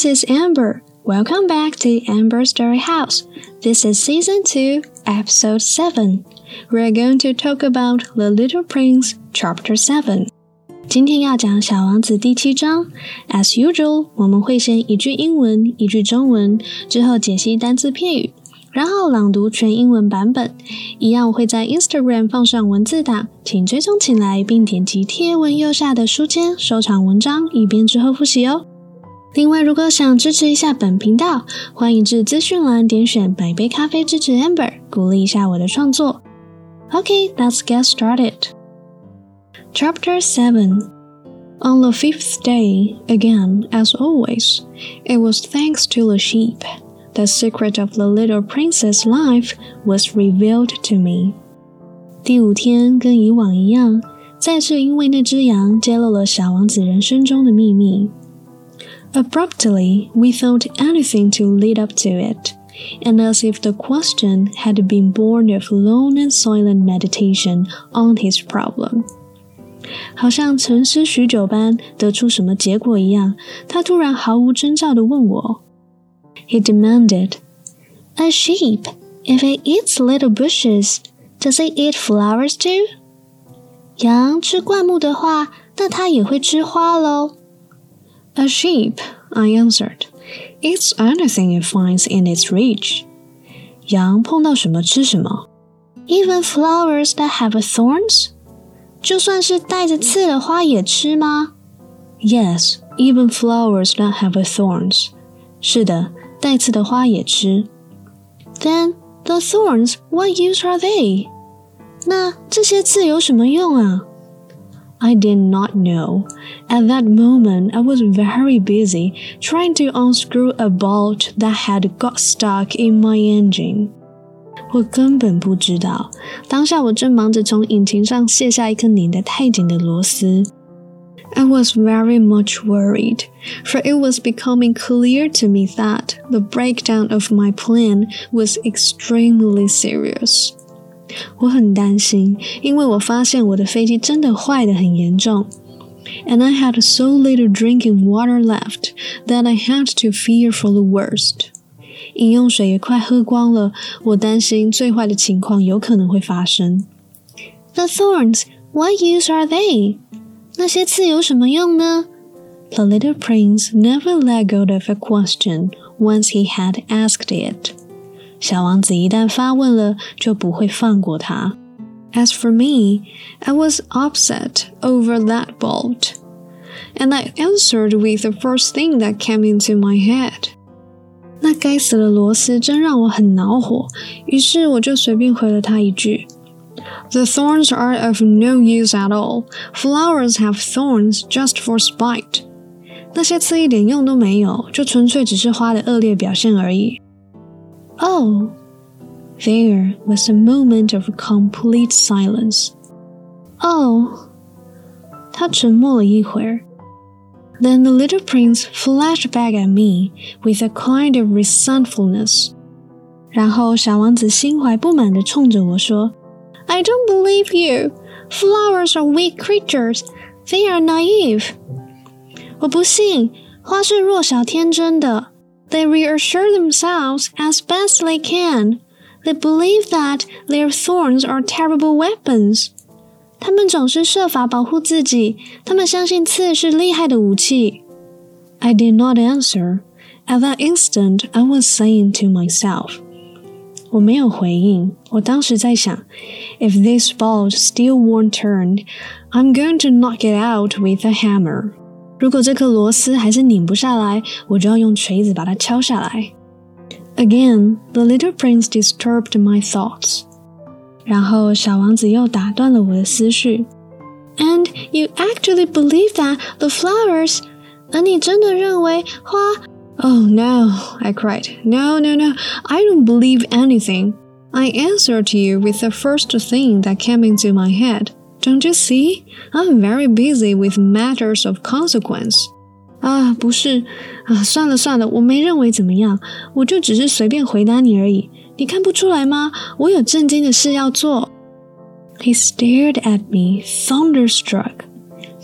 this is Amber. Welcome back to Amber Story House. This is season 2, episode 7. We're going to talk about The Little Prince, chapter 7. 今天要讲《小王子》第七章。As usual，我们会先一句英文，一句中文，之后解析单词片语，然后朗读全英文版本。一样我会在 Instagram 放上文字档，请追踪起来，并点击贴文右下的书签收藏文章，以便之后复习哦。另外，如果想支持一下本频道，欢迎至资讯栏点选“买杯咖啡支持 Amber”，鼓励一下我的创作。Okay，let's get started. Chapter 7 On the fifth day, again, as always, it was thanks to the sheep. The secret of the little princess' life was revealed to me. 第五天跟以往一样，再次因为那只羊揭露了小王子人生中的秘密。 Abruptly, without anything to lead up to it, and as if the question had been born of long and silent meditation on his problem. 好像沉思许久般得出什么结果一样，他突然毫无征兆地问我。He demanded, "A sheep, if it eats little bushes, does it eat flowers too?" 羊吃灌木的话，那它也会吃花喽。 A sheep, I answered, eats anything it finds in its reach. 羊碰到什么吃什么。Even flowers that have thorns? 就算是带着刺的花也吃吗？Yes, even flowers that have thorns. 是的，带刺的花也吃。Then the thorns, what use are they? 那这些刺有什么用啊 ？I did not know. At that moment, I was very busy trying to unscrew a bolt that had got stuck in my engine. 我根本不知道，当下我正忙着从引擎上卸下一颗拧得太紧的螺丝。I was very much worried, for it was becoming clear to me that the breakdown of my plane was extremely serious. 我很担心，因为我发现我的飞机真的坏得很严重。And I had so little drinking water left that I had to fear for the worst. 饮用水也快喝光了，我担心最坏的情况有可能会发生。The thorns, what use are they? 那些刺有什么用呢？The little prince never let go of a question once he had asked it. 小王子一旦发问了，就不会放过他。As for me, I was upset over that bolt, and I answered with the first thing that came into my head. 那该死的螺丝真让我很恼火，于是我就随便回了他一句。The thorns are of no use at all. Flowers have thorns just for spite. 那些刺一点用都没有，就纯粹只是花的恶劣表现而已。Oh, there was a moment of complete silence. Oh，他沉默了一会儿。Then the little prince flashed back at me with a kind of resentfulness. 然后小王子心怀不满地冲着我说：“I don't believe you. Flowers are weak creatures. They are naive.” 我不信，花是弱小天真的。 They reassure themselves as best they can. They believe that their thorns are terrible weapons. 他们总是设法保护自己，他们相信刺是厉害的武器。I did not answer. At that instant, I was saying to myself. 我没有回应。我当时在想，If this bolt still won't turn, I'm going to knock it out with a hammer. 如果这颗螺丝还是拧不下来，我就要用锤子把它敲下来。Again, the little prince disturbed my thoughts. 然后小王子又打断了我的思绪。And you actually believe that the flowers？而你真的认为花？Oh no! I cried. No, no, no! I don't believe anything. I answered you with the first thing that came into my head. Don't you see? I'm very busy with matters of consequence. 啊，不是啊，算了算了，我没认为怎么样，我就只是随便回答你而已。你看不出来吗？我有正经的事要做。He stared at me, thunderstruck.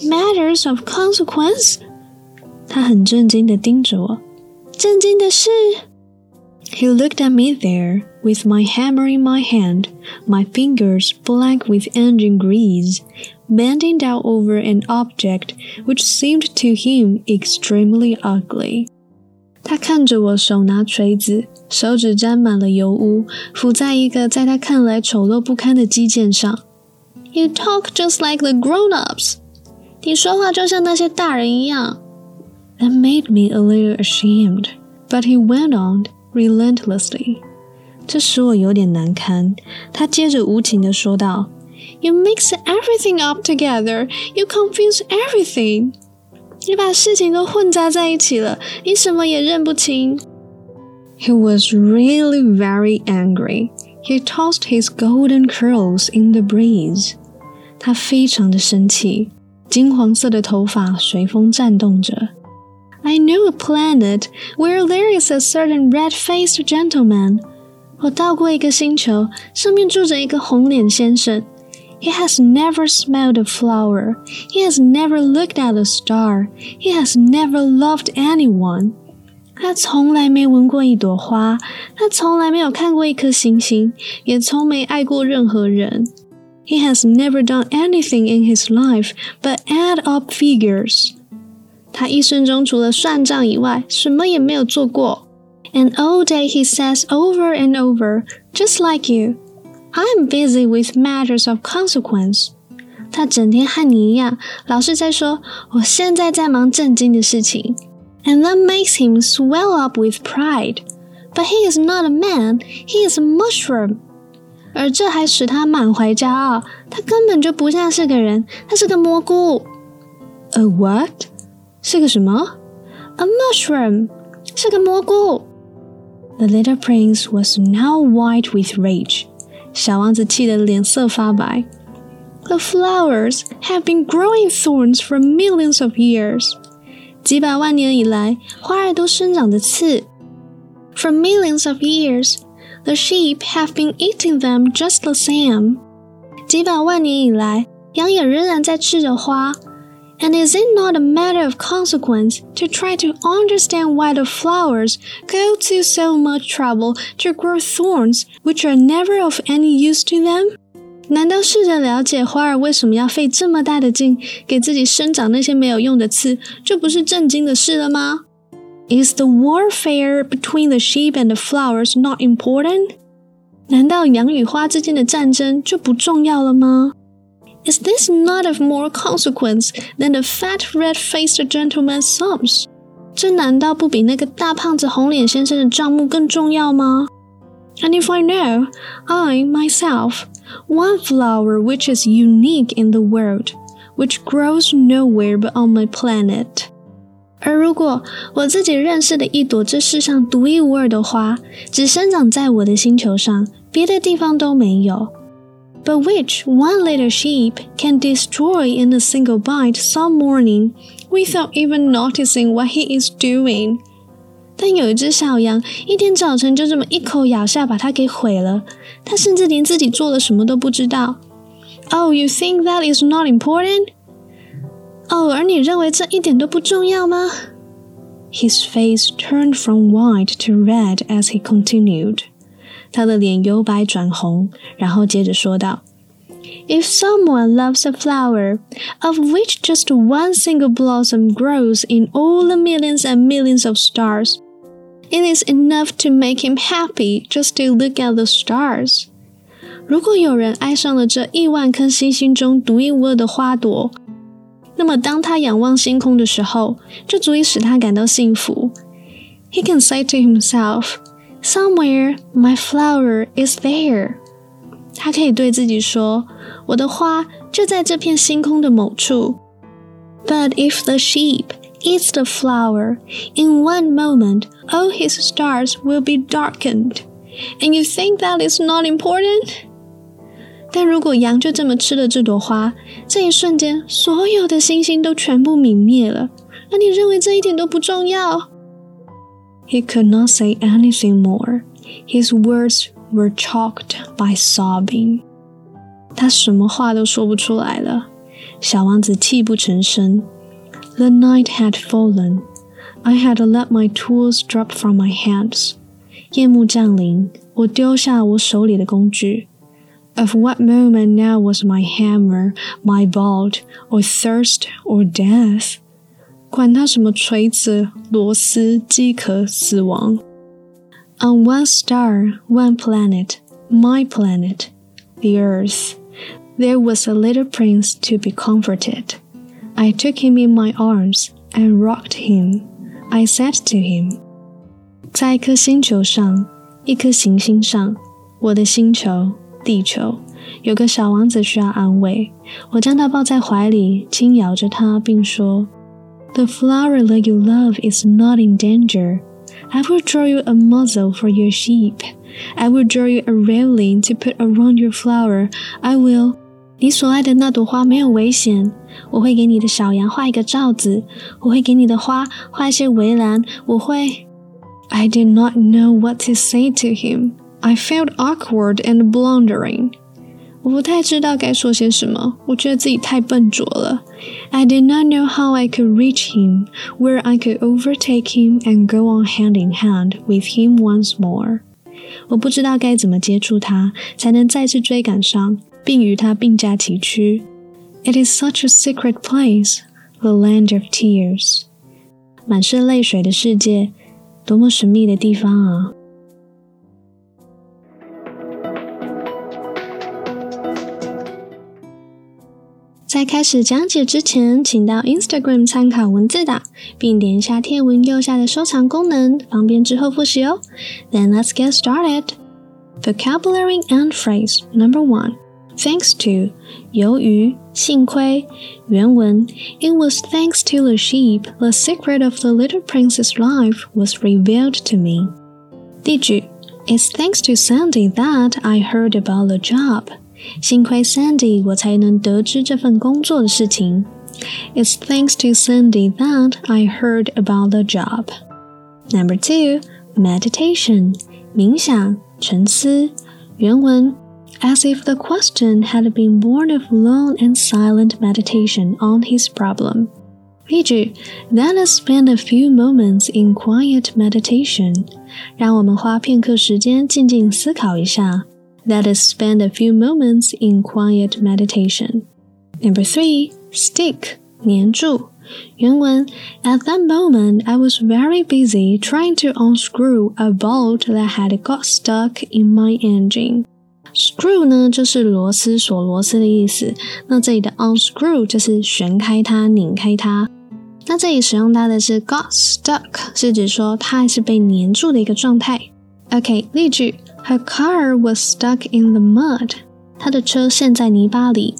Matters of consequence? 他很震惊地盯着我。 震惊的是。He looked at me there, with my hammer in my hand, my fingers black with engine grease, bending down over an object which seemed to him extremely ugly. 他看着我手拿锤子，手指沾满了油污，浮在一个在他看来丑陋不堪的机件上。You talk just like the grown-ups. 你说话就像那些大人一样。That made me a little ashamed, but he went on relentlessly. 这使我有点难堪。他接着无情地说道：“You mix everything up together. You confuse everything. 你把事情都混杂在一起了，你什么也认不清。” He was really very angry. He tossed his golden curls in the breeze. 他非常的生气，金黄色的头发随风颤动着。I knew a planet where there is a certain red-faced gentleman. 我到过一个星球，上面住着一个红脸先生。He has never smelled a flower. He has never looked at a star. He has never loved anyone. 他从来没闻过一朵花，他从来没有看过一颗星星，也从没爱过任何人。He has never done anything in his life but add up figures. 他一生中除了算账以外，什么也没有做过。 And all day he says over and over, just like you, I'm busy with matters of consequence. 他整天和你一样，老是在说我现在在忙正经的事情。And that makes him swell up with pride. But he is not a man, he is a mushroom. 而这还使他满怀骄傲，他根本就不像是个人，他是个蘑菇。A what? 是个什么？A mushroom，是个蘑菇。 The little prince was now white with rage。小王子气得脸色发白。The flowers have been growing thorns for millions of years。几百万年以来，花儿都生长着刺。For millions of years, the sheep have been eating them just the same。几百万年以来，羊也仍然在吃着花。 and is it not a matter of consequence to try to understand why the flowers go to so much trouble to grow thorns which are never of any use to them? 难道试着了解花儿为什么要费这么大的劲给自己生长那些没有用的刺，就不是正经的事了吗？Is the warfare between the sheep and the flowers not important? 难道羊与花之间的战争就不重要了吗 ？is this not of more consequence than the fat red-faced gentleman's sums? 这难道不比那个大胖子红脸先生的账目更重要吗？And if I know, I myself, one flower which is unique in the world, which grows nowhere but on my planet. 而如果我自己认识的一朵这世上独一无二的花，只生长在我的星球上，别的地方都没有。 but which one little sheep can destroy in a single bite some morning without even noticing what he is doing. 但有一只小羊，一天早晨就这么一口咬下，把它给毁了。它甚至连自己做了什么都不知道。Oh, you think that is not important? 哦，而你认为这一点都不重要吗？His face turned from white to red as he continued. 他的脸由白转红，然后接着说道：“If someone loves a flower, of which just one single blossom grows in all the millions and millions of stars, it is enough to make him happy just to look at the stars。”如果有人爱上了这亿万颗星星中独一无二的花朵，那么当他仰望星空的时候，就足以使他感到幸福。He can say to himself. Somewhere my flower is there。他可以对自己说：“我的花就在这片星空的某处。” But if the sheep eats the flower, in one moment all his stars will be darkened. And you think that is not important? 但如果羊就这么吃了这朵花，这一瞬间所有的星星都全部泯灭了。而你认为这一点都不重要 ？he could not say anything more. His words were choked by sobbing. 他什么话都说不出来了。小王子泣不成声。The night had fallen. I had let my tools drop from my hands. 夜幕降临，我丢下我手里的工具。Of what moment now was my hammer, my bolt, or thirst, or death？ 管它什么锤子、螺丝、饥渴、死亡。On one star, one planet, my planet, the Earth, there was a little prince to be comforted. I took him in my arms and rocked him. I said to him，在一颗星球上，一颗行星上，我的星球地球，有个小王子需要安慰。我将他抱在怀里，轻摇着他，并说 ：“The flower that you love is not in danger. I will draw you a muzzle for your sheep. I will draw you a railing to put around your flower. I will。”你所爱的那朵花没有危险。我会给你的小羊画一个罩子，我会给你的花画一些围栏，我会。I did not know what to say to him. I felt awkward and blundering. 我不太知道该说些什么，我觉得自己太笨拙了。I did not know how I could reach him, where I could overtake him and go on hand in hand with him once more. 我不知道该怎么接触他，才能再次追赶上，并与他并驾齐驱。It is such a secret place, the land of tears. 满是泪水的世界，多么神秘的地方啊！ 在开始讲解之前，请到 Instagram 参考文字档，并点一下贴文右下的收藏功能，方便之后复习哦。Then let's get started. Vocabulary and phrase number one. Thanks to 由于幸亏原文 It was thanks to the sheep the secret of the little prince's life was revealed to me. 例句 It's thanks to Sandy that I heard about the job. 幸亏 Sandy 我才能得知这份工作的事情。It's thanks to Sandy that I heard about the job. Number two, meditation 冥想沉思原文 as if the question had been born of long and silent meditation on his problem. 例句，Let us spend a few moments in quiet meditation. 让我们花片刻时间静静思考一下。 Let us spend a few moments in quiet meditation. Number three, stick 粘住。原文：At that moment, I was very busy trying to unscrew a bolt that had got stuck in my engine. Screw 呢，就是螺丝、锁螺丝的意思。那这里的 unscrew 就是旋开它、拧开它。那这里使用到的是 got stuck，是指说它还是被粘住的一个状态。OK，例句 ：Her car was stuck in the mud。她的车陷在泥巴里。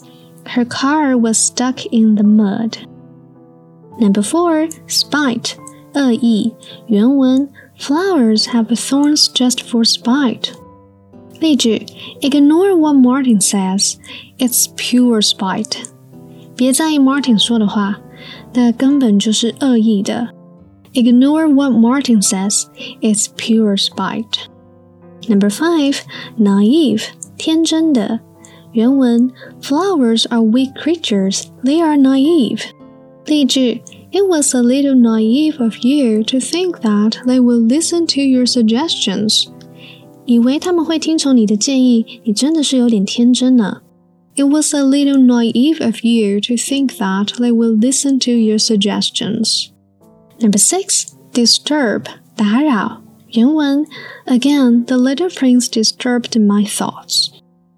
Her car was stuck in the mud。Number four, spite，恶意。原文：Flowers have thorns just for spite。例句：Ignore what Martin says. It's pure spite. 别在意 Martin 说的话，那根本就是恶意的。Ignore what Martin says. It's pure spite. Number five, naive，天真的。原文：Flowers are weak creatures. They are naive. 例句：It was a little naive of you to think that they will listen to your suggestions. 以为他们会听从你的建议，你真的是有点天真呢。It was a little naive of you to think that they will listen to your suggestions. Number six, disturb 打扰。 原文：Again, the little prince disturbed my thoughts.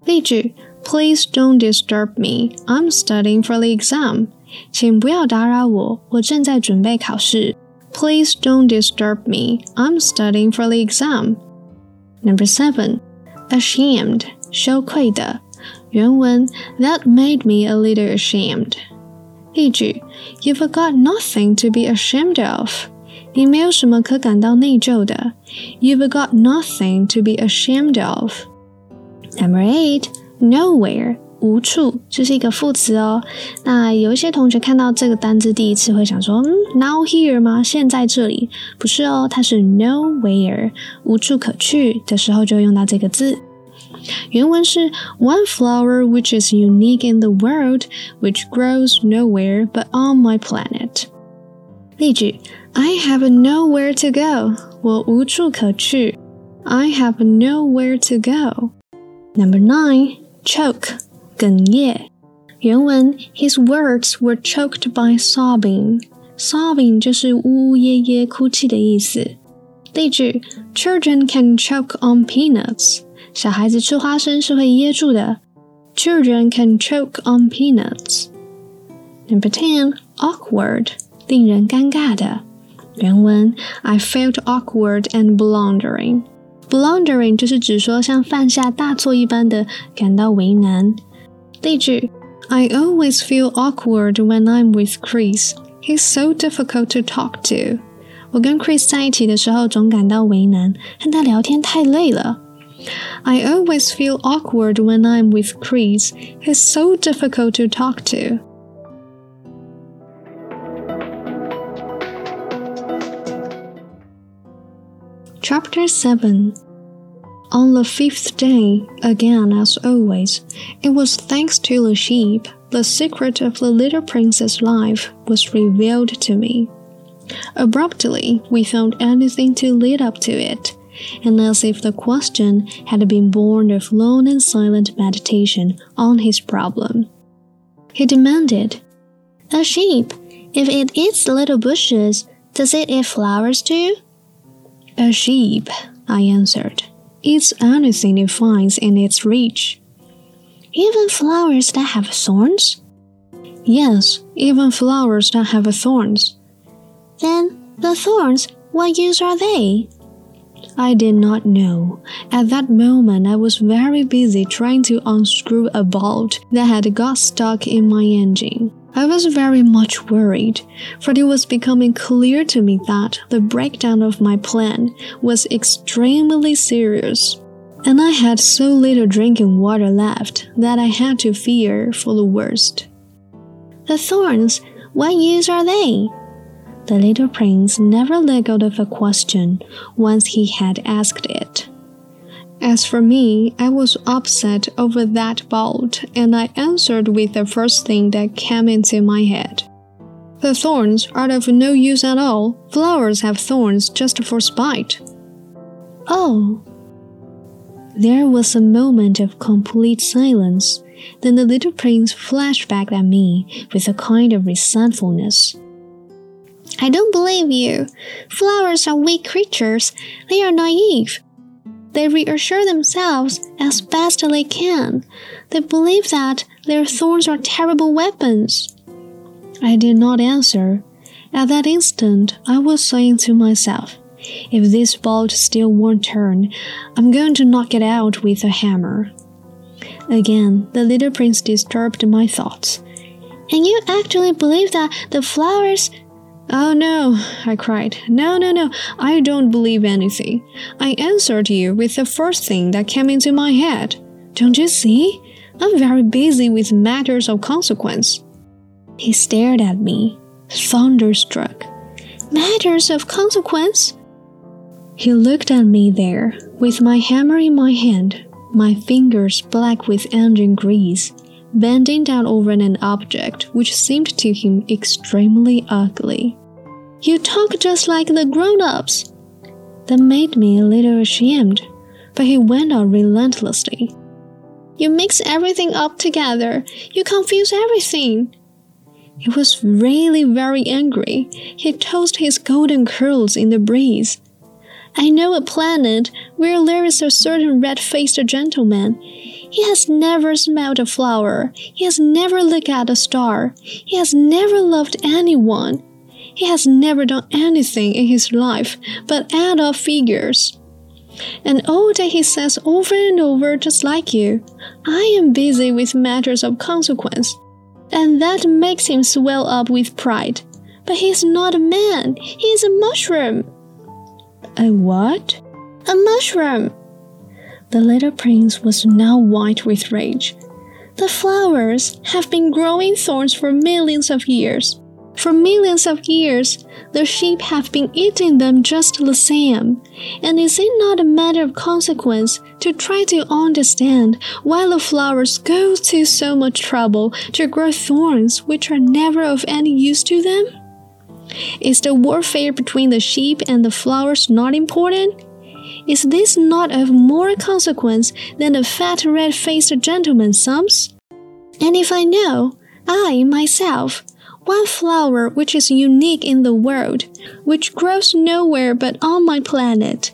例句：Please don't disturb me. I'm studying for the exam. 请不要打扰我，我正在准备考试。Please don't disturb me. I'm studying for the exam. Number seven, ashamed, 羞愧的。原文 That made me a little ashamed. 例句 You've got nothing to be ashamed of. 你没有什么可感到内疚的。You've got nothing to be ashamed of. Number eight, nowhere. 无处，这是一个副词哦。那有一些同学看到这个单字第一次会想说，嗯，now here 吗？现在这里？不是哦，它是 nowhere，无处可去的时候就用到这个字。原文是 one flower which is unique in the world, which grows nowhere but on my planet。例句 I have nowhere to go. 我无处可去。I have nowhere to go. Number nine, choke, 哽咽。原文 His words were choked by sobbing. Sobbing 就是呜呜咽咽、哭泣的意思。例句：Children can choke on peanuts. 小孩子吃花生是会噎住的。Children can choke on peanuts. Number ten, awkward, 令人尴尬的。 原文：I felt awkward and blundering. Blundering 就是指说像犯下大错一般的感到为难。例句：I always feel awkward when I'm with Chris. He's so difficult to talk to. 我跟 Chris 在一起的时候总感到为难，和他聊天太累了。I always feel awkward when I'm with Chris. He's so difficult to talk to. Chapter 7 On the fifth day, again as always, it was thanks to the sheep, the secret of the little prince's life was revealed to me. Abruptly, we found anything to lead up to it, and as if the question had been born of long and silent meditation on his problem. He demanded, A sheep, if it eats little bushes, does it eat flowers too? A sheep, I answered, eats anything it finds in its reach. Even flowers that have thorns? Yes, even flowers that have thorns. Then the thorns, what use are they? I did not know. At that moment, I was very busy trying to unscrew a bolt that had got stuck in my engine. I was very much worried, for it was becoming clear to me that the breakdown of my plan was extremely serious. And I had so little drinking water left that I had to fear for the worst. The thorns, what use are they? The little prince never let go of a question once he had asked it. As for me, I was upset over that bolt, and I answered with the first thing that came into my head. The thorns are of no use at all. Flowers have thorns just for spite. Oh. There was a moment of complete silence. Then the little prince flashed back at me with a kind of resentfulness. I don't believe you. Flowers are weak creatures. They are naive. They reassure themselves as best they can. They believe that their thorns are terrible weapons. I did not answer. At that instant, I was saying to myself, if this bolt still won't turn, I'm going to knock it out with a hammer. Again, the little prince disturbed my thoughts. And you actually believe that the flowers Oh no, I cried. No, no, no, I don't believe anything. I answered you with the first thing that came into my head. Don't you see? I'm very busy with matters of consequence. He stared at me, thunderstruck. Matters of consequence? He looked at me there, with my hammer in my hand, my fingers black with engine grease, bending down over an object which seemed to him extremely ugly. You talk just like the grown ups. That made me a little ashamed, but he went on relentlessly. You mix everything up together. You confuse everything. He was really very angry. He tossed his golden curls in the breeze. I know a planet where there is a certain red faced gentleman. He has never smelled a flower. He has never looked at a star. He has never loved anyone. He has never done anything in his life but add up figures. And all day he says over and over, just like you, I am busy with matters of consequence. And that makes him swell up with pride. But he's not a man, he is a mushroom. A what? A mushroom. The little prince was now white with rage. The flowers have been growing thorns for millions of years. For millions of years, the sheep have been eating them just the same. And is it not a matter of consequence to try to understand why the flowers go to so much trouble to grow thorns which are never of any use to them? Is the warfare between the sheep and the flowers not important? Is this not of more consequence than the fat red faced gentleman's sums? And if I know, I myself, one flower which is unique in the world, which grows nowhere but on my planet,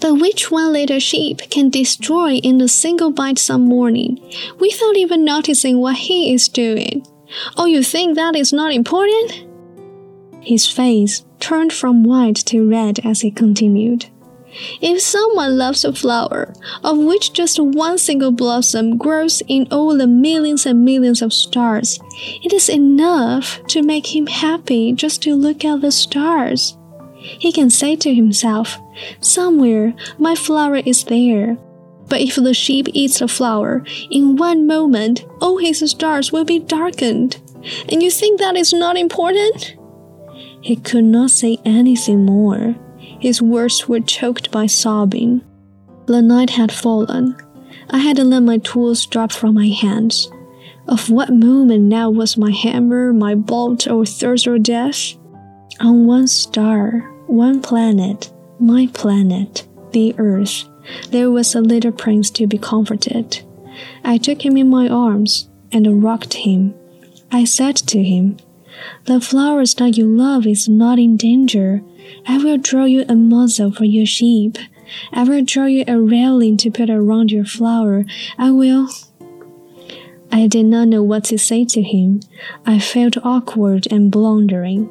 but which one little sheep can destroy in a single bite some morning, without even noticing what he is doing. Oh, you think that is not important? His face turned from white to red as he continued. If someone loves a flower, of which just one single blossom grows in all the millions and millions of stars, it is enough to make him happy just to look at the stars. He can say to himself, Somewhere my flower is there. But if the sheep eats the flower, in one moment all his stars will be darkened. And you think that is not important? He could not say anything more. His words were choked by sobbing. The night had fallen. I had to let my tools drop from my hands. Of what moment now was my hammer, my bolt, or thirst or death? On one star, one planet, my planet, the earth, there was a little prince to be comforted. I took him in my arms and rocked him. I said to him, The flowers that you love is not in danger. I will draw you a muzzle for your sheep. I will draw you a railing to put around your flower. I will. I did not know what to say to him. I felt awkward and blundering.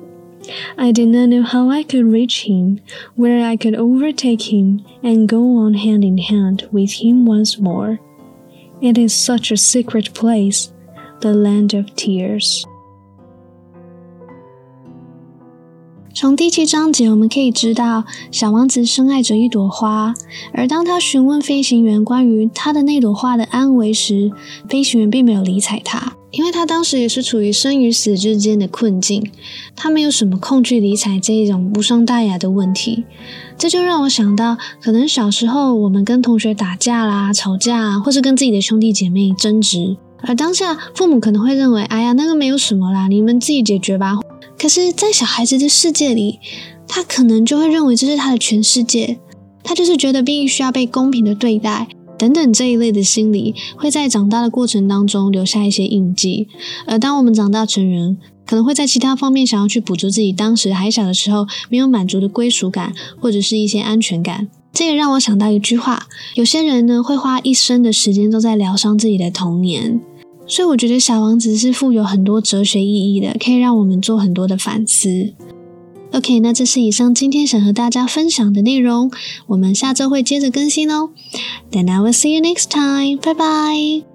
I did not know how I could reach him, where I could overtake him and go on hand in hand with him once more. It is such a secret place, the land of tears. 从第七章节，我们可以知道，小王子深爱着一朵花，而当他询问飞行员关于他的那朵花的安危时，飞行员并没有理睬他，因为他当时也是处于生与死之间的困境，他没有什么空去理睬这一种无伤大雅的问题。这就让我想到，可能小时候我们跟同学打架啦、吵架，或是跟自己的兄弟姐妹争执，而当下父母可能会认为：“哎呀，那个没有什么啦，你们自己解决吧。”可是，在小孩子的世界里，他可能就会认为这是他的全世界，他就是觉得必须要被公平的对待，等等这一类的心理，会在长大的过程当中留下一些印记。而当我们长大成人，可能会在其他方面想要去补足自己当时还小的时候没有满足的归属感，或者是一些安全感。这也让我想到一句话：有些人呢，会花一生的时间都在疗伤自己的童年。所以我觉得《小王子》是富有很多哲学意义的，可以让我们做很多的反思。OK，那这是以上今天想和大家分享的内容，我们下周会接着更新哦。Then I will see you next time，拜拜。